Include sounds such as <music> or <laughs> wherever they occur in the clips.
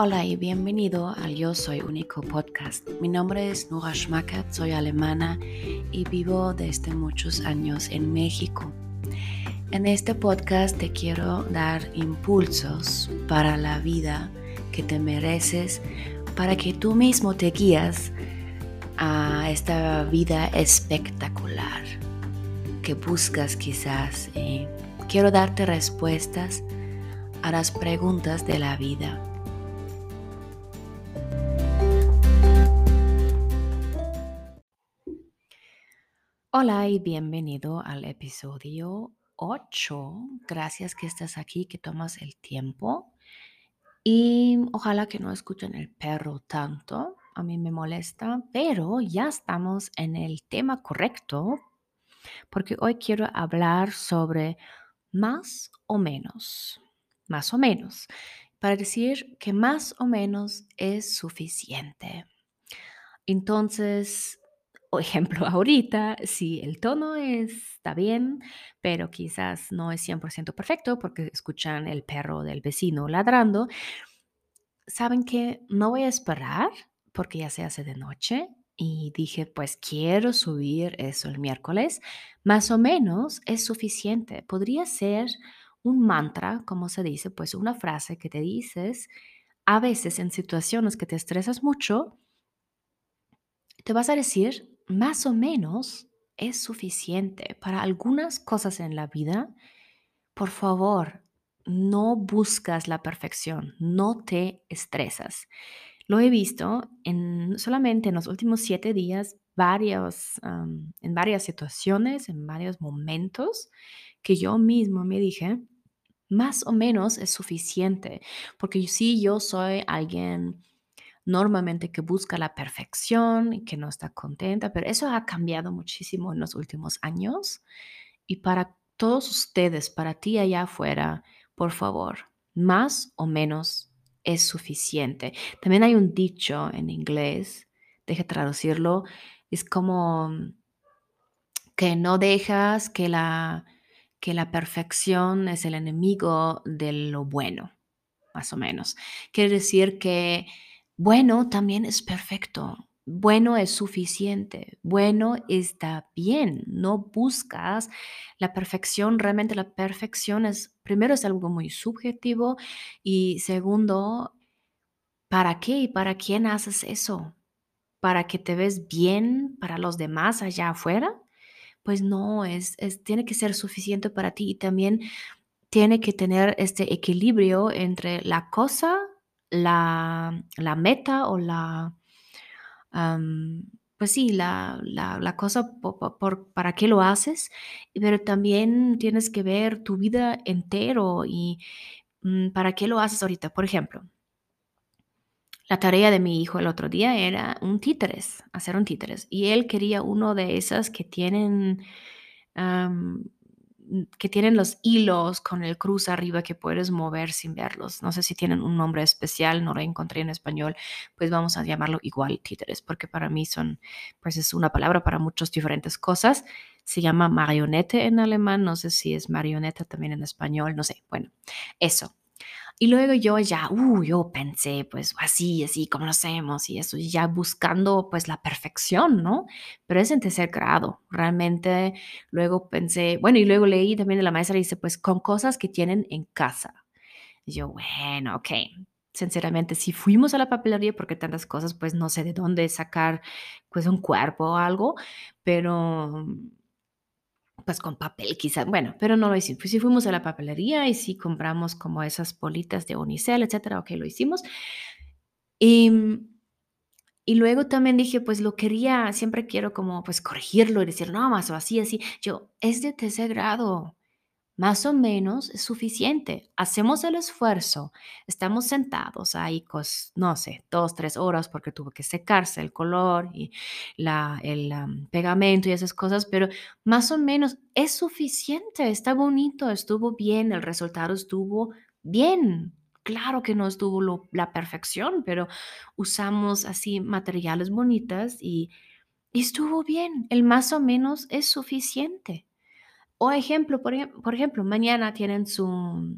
Hola y bienvenido al Yo Soy Único podcast. Mi nombre es Nura Schmackert, soy alemana y vivo desde muchos años en México. En este podcast te quiero dar impulsos para la vida que te mereces, para que tú mismo te guías a esta vida espectacular que buscas quizás. quiero darte respuestas a las preguntas de la vida. Hola y bienvenido al episodio 8. Gracias que estás aquí, que tomas el tiempo. Y ojalá que no escuchen el perro tanto. A mí me molesta, pero ya estamos en el tema correcto porque hoy quiero hablar sobre más o menos. Más o menos. Para decir que más o menos es suficiente. Entonces, por ejemplo, <laughs> ahorita, si el tono está bien, pero quizás no es 100% perfecto porque escuchan el perro del vecino ladrando, saben que no voy a esperar porque ya se hace de noche y dije, pues quiero subir eso el miércoles, más o menos es suficiente. Podría ser un mantra, como se dice, pues una frase que te dices a veces en situaciones que te estresas mucho, te vas a decir, más o menos es suficiente para algunas cosas en la vida. Por favor, no buscas la perfección, no te estresas. Lo he visto en, solamente en los últimos siete días, varios, en varias situaciones, en varios momentos, que yo mismo me dije, más o menos es suficiente, porque sí, yo soy alguien normalmente que busca la perfección y que no está contenta, pero eso ha cambiado muchísimo en los últimos años. Y para todos ustedes, para ti allá afuera, por favor, más o menos es suficiente. También hay un dicho en inglés, deje traducirlo, es como que no dejas que la, que la perfección es el enemigo de lo bueno, más o menos. Quiere decir que bueno también es perfecto. Bueno es suficiente. Bueno está bien. No buscas la perfección. Realmente la perfección es, primero, es algo muy subjetivo y segundo, ¿para qué y para quién haces eso? ¿Para que te ves bien para los demás allá afuera? Pues no, es, tiene que ser suficiente para ti y también tiene que tener este equilibrio entre la cosa la, la meta o la, pues sí, la, la, cosa por, para qué lo haces, pero también tienes que ver tu vida entero y mm, para qué lo haces ahorita. Por ejemplo, la tarea de mi hijo el otro día era un títeres, hacer un títeres, y él quería uno de esas que tienen que tienen los hilos con el cruz arriba que puedes mover sin verlos. No sé si tienen un nombre especial, no lo encontré en español, pues vamos a llamarlo igual títeres, porque para mí son, pues es una palabra para muchas diferentes cosas. Se llama marionete en alemán, no sé si es marioneta también en español, no sé. Bueno, eso. Y luego yo ya, uh, yo pensé, pues así, así como lo hacemos y eso, y ya buscando pues la perfección, ¿no? Pero es en tercer grado, realmente. Luego pensé, bueno, y luego leí también de la maestra, dice, pues con cosas que tienen en casa. Y yo, bueno, ok. Sinceramente, si fuimos a la papelería, porque tantas cosas, pues no sé de dónde sacar pues un cuerpo o algo, pero pues con papel quizás, bueno, pero no lo hicimos. Pues sí fuimos a la papelería y sí compramos como esas bolitas de unicel, etcétera, ok, lo hicimos. Y, y luego también dije, pues lo quería, siempre quiero como pues corregirlo y decir, no, más o así, así. Yo, es de tercer grado, más o menos es suficiente. Hacemos el esfuerzo, estamos sentados ahí, no sé, dos, tres horas porque tuvo que secarse el color y la, el pegamento y esas cosas, pero más o menos es suficiente, está bonito, estuvo bien, el resultado estuvo bien. Claro que no estuvo la perfección, pero usamos así materiales bonitas y estuvo bien. El más o menos es suficiente. O ejemplo, por, ejemplo, mañana tienen su,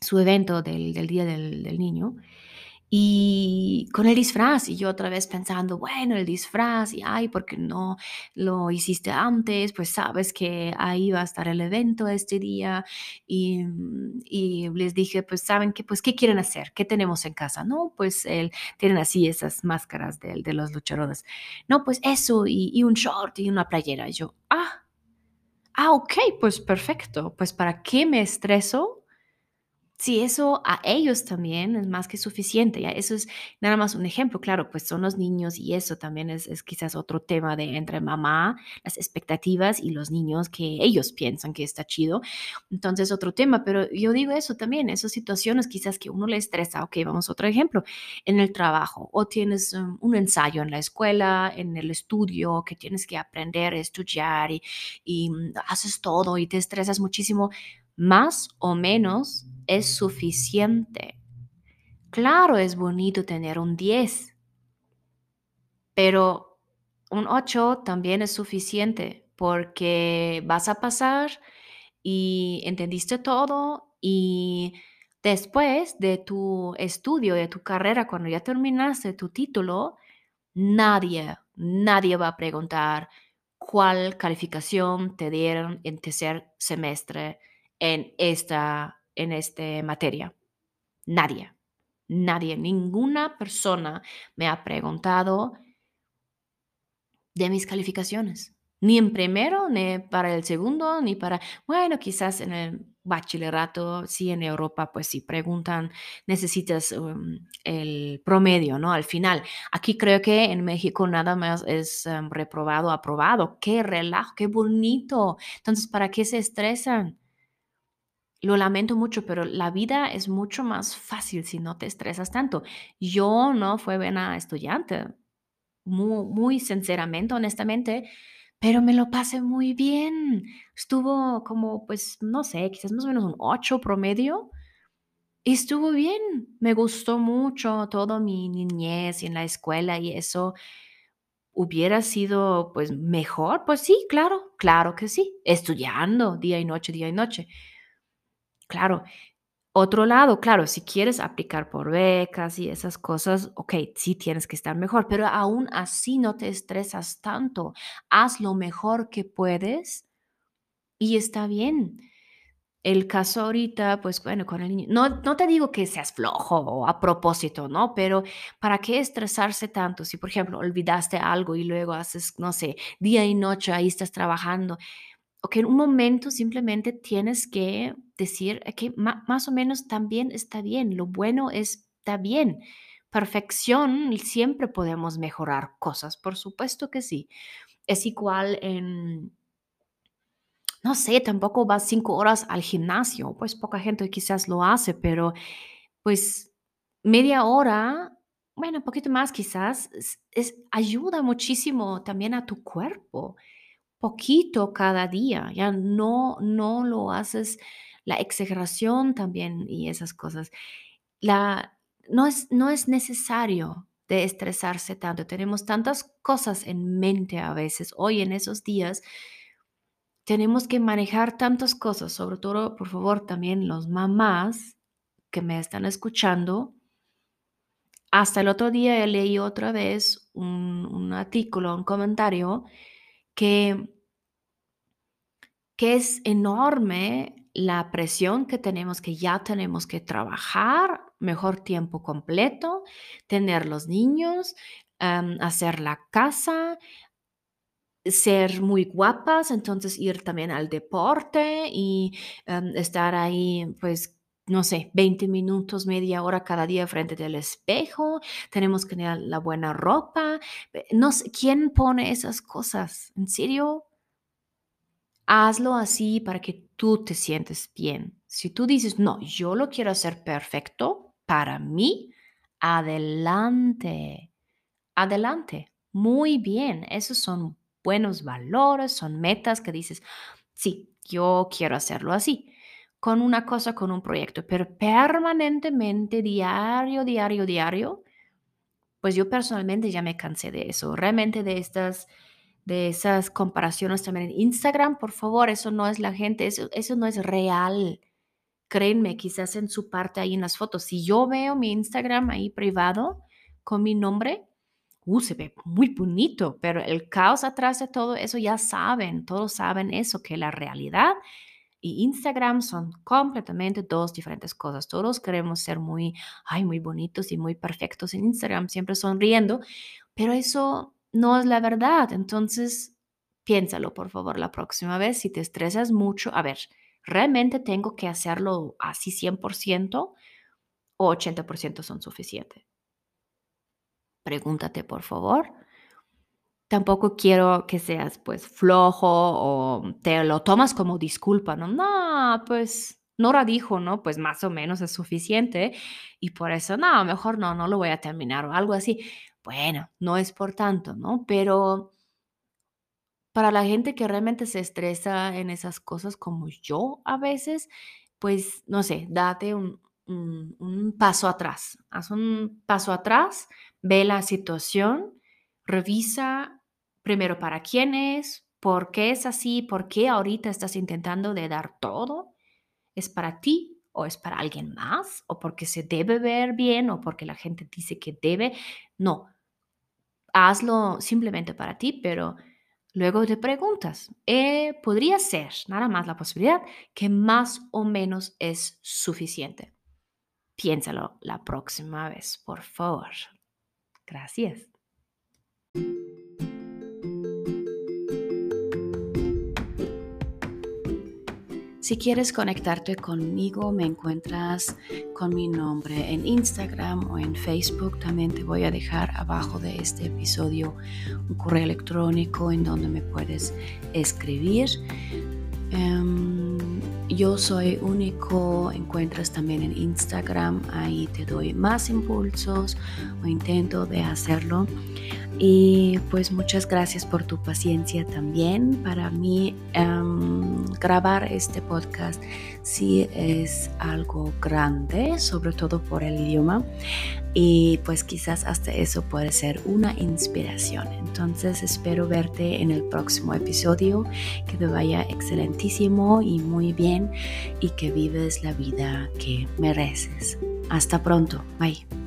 su evento del, Día del, Niño Y con el disfraz, y yo otra vez pensando, bueno, el disfraz, y ay, ¿por qué no lo hiciste antes? Pues sabes que ahí va a estar el evento este día. Y, y les dije, pues saben que, pues, ¿qué quieren hacer? ¿Qué tenemos en casa? No, pues el, tienen así esas máscaras de, de los luchadores. No, pues eso, y, y un short y una playera. Y yo, ah, ah, ok, pues perfecto. Pues ¿para qué me estreso? Si eso a ellos también es más que suficiente, ya eso es nada más un ejemplo, claro, pues son los niños y eso también es, quizás otro tema de entre mamá, las expectativas y los niños que ellos piensan que está chido. Entonces, otro tema, pero yo digo eso también, esas situaciones quizás que uno le estresa, ok, vamos a otro ejemplo, en el trabajo o tienes um, un ensayo en la escuela, en el estudio, que tienes que aprender, estudiar y, y mm, haces todo y te estresas muchísimo más o menos es suficiente. Claro, es bonito tener un 10, pero un 8 también es suficiente porque vas a pasar y entendiste todo y después de tu estudio, de tu carrera, cuando ya terminaste tu título, nadie, nadie va a preguntar cuál calificación te dieron en tercer semestre en esta, en este materia. Nadie, nadie, ninguna persona me ha preguntado de mis calificaciones. Ni en primero, ni para el segundo, ni para, bueno, quizás en el bachillerato, sí, en Europa, pues sí preguntan, necesitas um, el promedio, ¿no? Al final. Aquí creo que en México nada más es um, reprobado, aprobado. Qué relajo, qué bonito. Entonces, ¿para qué se estresan? Lo lamento mucho, pero la vida es mucho más fácil si no te estresas tanto. Yo no fui buena estudiante, muy, sinceramente, honestamente, pero me lo pasé muy bien. Estuvo como, pues, no sé, quizás más o menos un 8 promedio. Y estuvo bien. Me gustó mucho todo mi niñez y en la escuela y eso. ¿Hubiera sido, pues, mejor? Pues sí, claro, claro que sí. Estudiando día y noche, día y noche. Claro. Otro lado, claro, si quieres aplicar por becas y esas cosas, ok, sí tienes que estar mejor, pero aún así no te estresas tanto. Haz lo mejor que puedes y está bien. El caso ahorita, pues bueno, con el niño, no, no te digo que seas flojo o a propósito, ¿no? Pero ¿para qué estresarse tanto? Si, por ejemplo, olvidaste algo y luego haces, no sé, día y noche ahí estás trabajando, que en un momento simplemente tienes que decir que más o menos también está bien, lo bueno está bien. Perfección, siempre podemos mejorar cosas, por supuesto que sí. Es igual en, no sé, tampoco vas cinco horas al gimnasio, pues poca gente quizás lo hace, pero pues media hora, bueno, un poquito más quizás, es ayuda muchísimo también a tu cuerpo poquito cada día, ya no, no lo haces, la exageración también y esas cosas. La, no, es, no es necesario de estresarse tanto, tenemos tantas cosas en mente a veces, hoy en esos días, tenemos que manejar tantas cosas, sobre todo, por favor, también los mamás que me están escuchando. Hasta el otro día leí otra vez un, un artículo, un comentario que que es enorme la presión que tenemos, que ya tenemos que trabajar mejor tiempo completo, tener los niños, hacer la casa, ser muy guapas, entonces ir también al deporte y estar ahí, pues, no sé, 20 minutos, media hora cada día frente del espejo, tenemos que tener la buena ropa. No sé, ¿quién pone esas cosas? ¿En serio? Hazlo así para que tú te sientes bien. Si tú dices, no, yo lo quiero hacer perfecto para mí, adelante, adelante. Muy bien, esos son buenos valores, son metas que dices, sí, yo quiero hacerlo así, con una cosa, con un proyecto, pero permanentemente, diario, diario, diario, pues yo personalmente ya me cansé de eso, realmente de estas de esas comparaciones también en Instagram, por favor, eso no es la gente, eso, eso no es real. créenme, quizás en su parte ahí en las fotos, si yo veo mi Instagram ahí privado con mi nombre, uh, se ve muy bonito, pero el caos atrás de todo eso ya saben, todos saben eso, que la realidad y Instagram son completamente dos diferentes cosas. Todos queremos ser muy, ay, muy bonitos y muy perfectos en Instagram, siempre sonriendo, pero eso no es la verdad. Entonces, piénsalo, por favor, la próxima vez. Si te estresas mucho, a ver, ¿realmente tengo que hacerlo así 100% o 80% son suficientes? Pregúntate, por favor. Tampoco quiero que seas pues flojo o te lo tomas como disculpa, ¿no? No, pues Nora dijo, ¿no? Pues más o menos es suficiente y por eso, no, mejor no, no lo voy a terminar o algo así. Bueno, no es por tanto, ¿no? Pero para la gente que realmente se estresa en esas cosas como yo a veces, pues no sé, date un, un, paso atrás. Haz un paso atrás, ve la situación, revisa primero para quién es, por qué es así, por qué ahorita estás intentando de dar todo. ¿Es para ti o es para alguien más? ¿O porque se debe ver bien o porque la gente dice que debe? No, hazlo simplemente para ti, pero luego te preguntas, eh, podría ser nada más la posibilidad que más o menos es suficiente. Piénsalo la próxima vez, por favor. Gracias. Si quieres conectarte conmigo, me encuentras con mi nombre en Instagram o en Facebook. También te voy a dejar abajo de este episodio un correo electrónico en donde me puedes escribir. Em, yo soy único, encuentras también en Instagram, ahí te doy más impulsos o intento de hacerlo. Y pues muchas gracias por tu paciencia también. Para mí em, grabar este podcast sí es algo grande, sobre todo por el idioma. Y pues quizás hasta eso puede ser una inspiración. Entonces espero verte en el próximo episodio. Que te vaya excelentísimo y muy bien y que vives la vida que mereces. Hasta pronto. Bye.